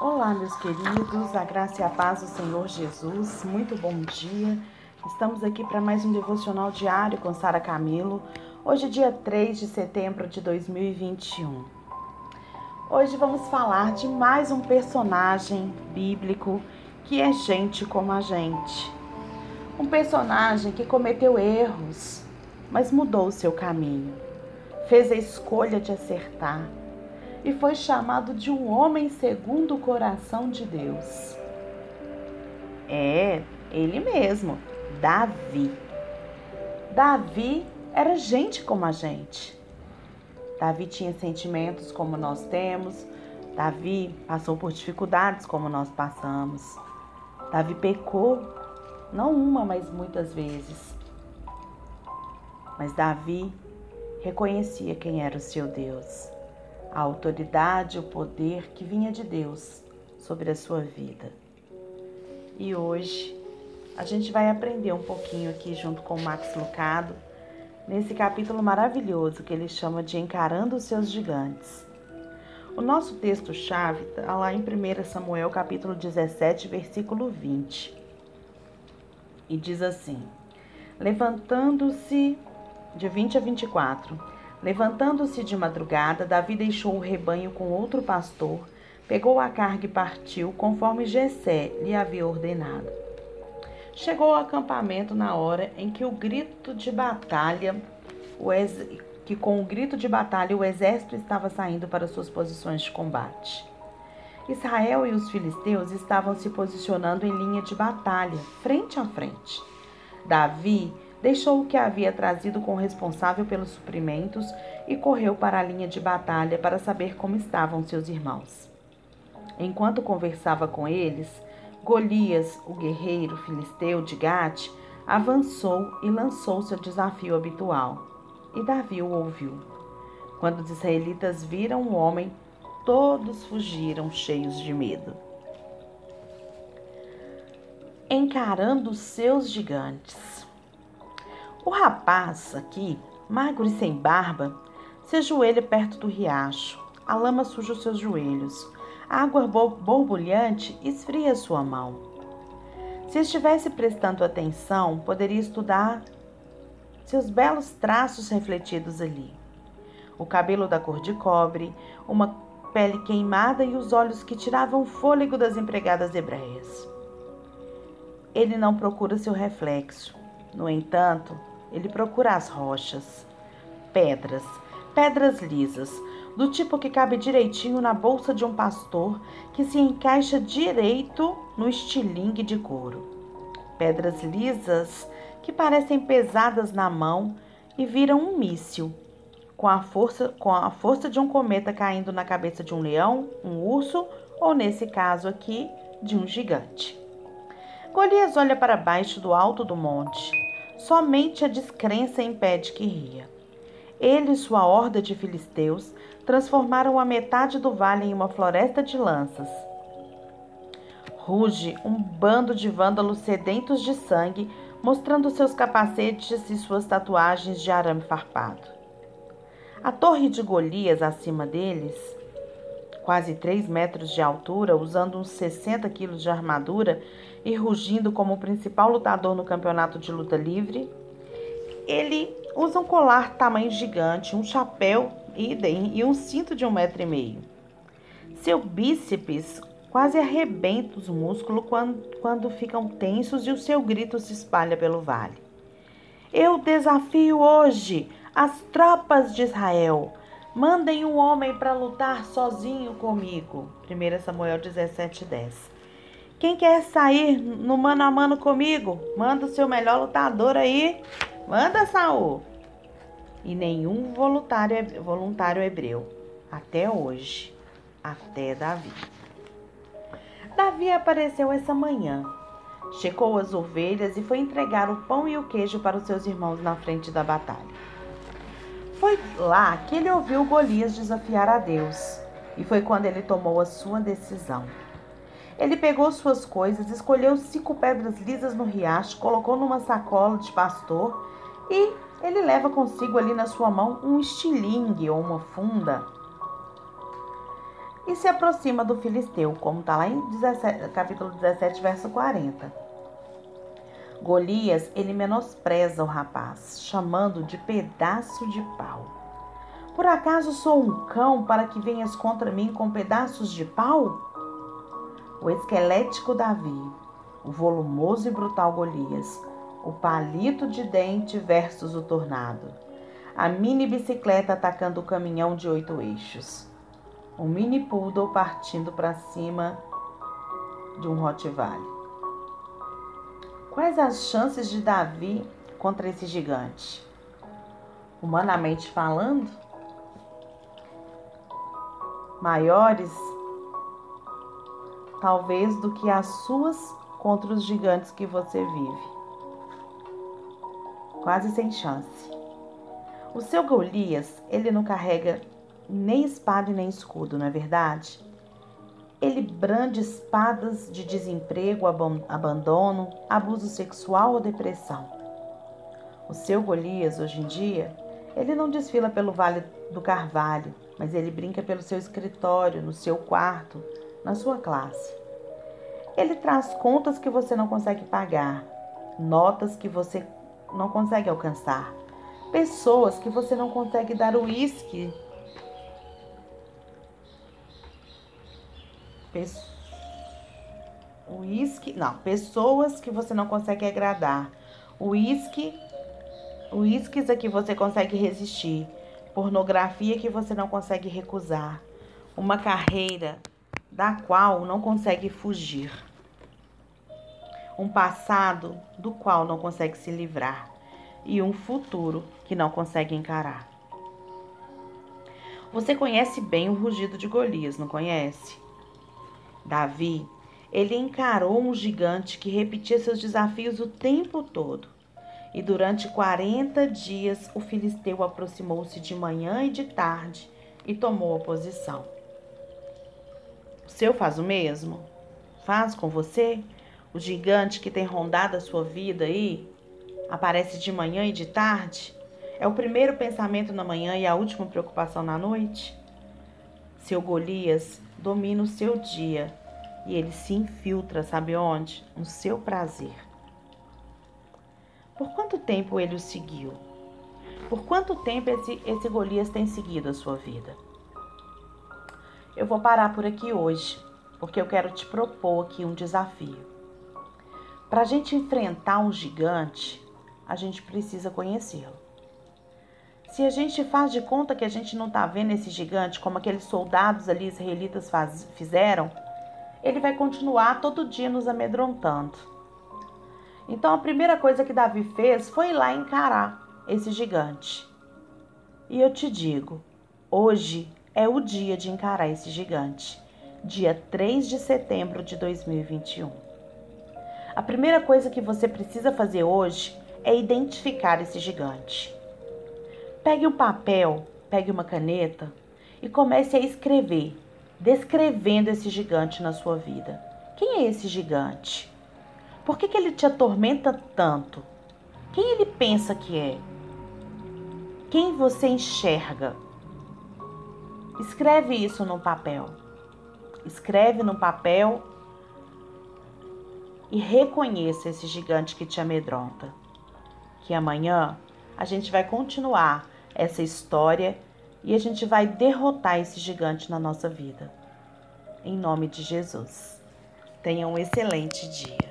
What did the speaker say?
Olá, meus queridos, a graça e a paz do Senhor Jesus, muito bom dia. Estamos aqui para mais um devocional diário com Sara Camilo. Hoje, dia 3 de setembro de 2021. Hoje vamos falar de mais um personagem bíblico que é gente como a gente. Um personagem que cometeu erros, mas mudou o seu caminho. Fez a escolha de acertar e foi chamado de um homem segundo o coração de Deus. É, ele mesmo, Davi. Davi era gente como a gente. Davi tinha sentimentos como nós temos. Davi passou por dificuldades como nós passamos. Davi pecou, não uma, mas muitas vezes. Mas Davi reconhecia quem era o seu Deus a autoridade, o poder que vinha de Deus sobre a sua vida. E hoje a gente vai aprender um pouquinho aqui junto com o Max Lucado nesse capítulo maravilhoso que ele chama de Encarando os seus gigantes. O nosso texto-chave está lá em 1 Samuel, capítulo 17, versículo 20. E diz assim: Levantando-se, de 20 a 24, Levantando-se de madrugada, Davi deixou o rebanho com outro pastor, pegou a carga e partiu, conforme Jessé lhe havia ordenado. Chegou ao acampamento na hora em que o grito de batalha, o ex... que com o grito de batalha o exército estava saindo para suas posições de combate. Israel e os filisteus estavam se posicionando em linha de batalha, frente a frente. Davi deixou o que havia trazido com o responsável pelos suprimentos e correu para a linha de batalha para saber como estavam seus irmãos. Enquanto conversava com eles, Golias, o guerreiro filisteu de Gate, avançou e lançou seu desafio habitual. E Davi o ouviu. Quando os israelitas viram o homem, todos fugiram cheios de medo. Encarando seus gigantes. O rapaz aqui, magro e sem barba, se ajoelha perto do riacho. A lama suja os seus joelhos. A água borbulhante esfria sua mão. Se estivesse prestando atenção, poderia estudar seus belos traços refletidos ali. O cabelo da cor de cobre, uma pele queimada e os olhos que tiravam o fôlego das empregadas hebreias. Ele não procura seu reflexo. No entanto, ele procura as rochas, pedras, pedras lisas, do tipo que cabe direitinho na bolsa de um pastor, que se encaixa direito no estilingue de couro. Pedras lisas que parecem pesadas na mão e viram um míssil, com a força, com a força de um cometa caindo na cabeça de um leão, um urso ou, nesse caso aqui, de um gigante. Golias olha para baixo do alto do monte Somente a descrença impede que ria. Ele e sua horda de filisteus transformaram a metade do vale em uma floresta de lanças. Ruge um bando de vândalos sedentos de sangue, mostrando seus capacetes e suas tatuagens de arame farpado. A torre de Golias acima deles, quase 3 metros de altura, usando uns 60 quilos de armadura, e rugindo como o principal lutador no campeonato de luta livre. Ele usa um colar tamanho gigante, um chapéu idem e um cinto de um metro e meio. Seu bíceps quase arrebenta os músculos quando, quando ficam tensos e o seu grito se espalha pelo vale. Eu desafio hoje as tropas de Israel. Mandem um homem para lutar sozinho comigo. 1 Samuel 17, 10. Quem quer sair no mano a mano comigo? Manda o seu melhor lutador aí. Manda, Saul. E nenhum voluntário, voluntário hebreu. Até hoje. Até Davi. Davi apareceu essa manhã. Checou as ovelhas e foi entregar o pão e o queijo para os seus irmãos na frente da batalha. Foi lá que ele ouviu Golias desafiar a Deus. E foi quando ele tomou a sua decisão. Ele pegou suas coisas, escolheu cinco pedras lisas no riacho, colocou numa sacola de pastor e ele leva consigo ali na sua mão um estilingue ou uma funda. e se aproxima do filisteu, como está lá em 17, capítulo 17, verso 40. Golias, ele menospreza o rapaz, chamando de pedaço de pau. Por acaso sou um cão para que venhas contra mim com pedaços de pau? O esquelético Davi, o volumoso e brutal Golias, o palito de dente versus o tornado, a mini bicicleta atacando o caminhão de oito eixos um mini poodle partindo para cima de um Rottweiler. Quais as chances de Davi contra esse gigante? Humanamente falando, maiores talvez do que as suas contra os gigantes que você vive. Quase sem chance. O seu Golias, ele não carrega nem espada e nem escudo, não é verdade? Ele brande espadas de desemprego, abandono, abuso sexual ou depressão. O seu Golias, hoje em dia, ele não desfila pelo Vale do Carvalho, mas ele brinca pelo seu escritório, no seu quarto, na sua classe. Ele traz contas que você não consegue pagar, notas que você não consegue alcançar, pessoas que você não consegue dar o uísque Uísque, não, pessoas que você não consegue agradar. Uísque, uísques a que você consegue resistir. Pornografia que você não consegue recusar. Uma carreira da qual não consegue fugir. Um passado do qual não consegue se livrar. E um futuro que não consegue encarar. Você conhece bem o rugido de Golias, não conhece? Davi, ele encarou um gigante que repetia seus desafios o tempo todo. E durante 40 dias o filisteu aproximou-se de manhã e de tarde e tomou a posição. O seu faz o mesmo? Faz com você? O gigante que tem rondado a sua vida aí aparece de manhã e de tarde? É o primeiro pensamento na manhã e a última preocupação na noite? Seu Golias domina o seu dia e ele se infiltra, sabe onde? No seu prazer. Por quanto tempo ele o seguiu? Por quanto tempo esse, esse Golias tem seguido a sua vida? Eu vou parar por aqui hoje, porque eu quero te propor aqui um desafio. Para a gente enfrentar um gigante, a gente precisa conhecê-lo. Se a gente faz de conta que a gente não está vendo esse gigante, como aqueles soldados ali israelitas faz, fizeram, ele vai continuar todo dia nos amedrontando. Então a primeira coisa que Davi fez foi ir lá encarar esse gigante. E eu te digo, hoje é o dia de encarar esse gigante, dia 3 de setembro de 2021. A primeira coisa que você precisa fazer hoje é identificar esse gigante. Pegue um papel, pegue uma caneta e comece a escrever descrevendo esse gigante na sua vida. Quem é esse gigante? Por que, que ele te atormenta tanto? Quem ele pensa que é? Quem você enxerga? Escreve isso no papel. Escreve no papel e reconheça esse gigante que te amedronta. Que amanhã a gente vai continuar essa história e a gente vai derrotar esse gigante na nossa vida. Em nome de Jesus. Tenha um excelente dia.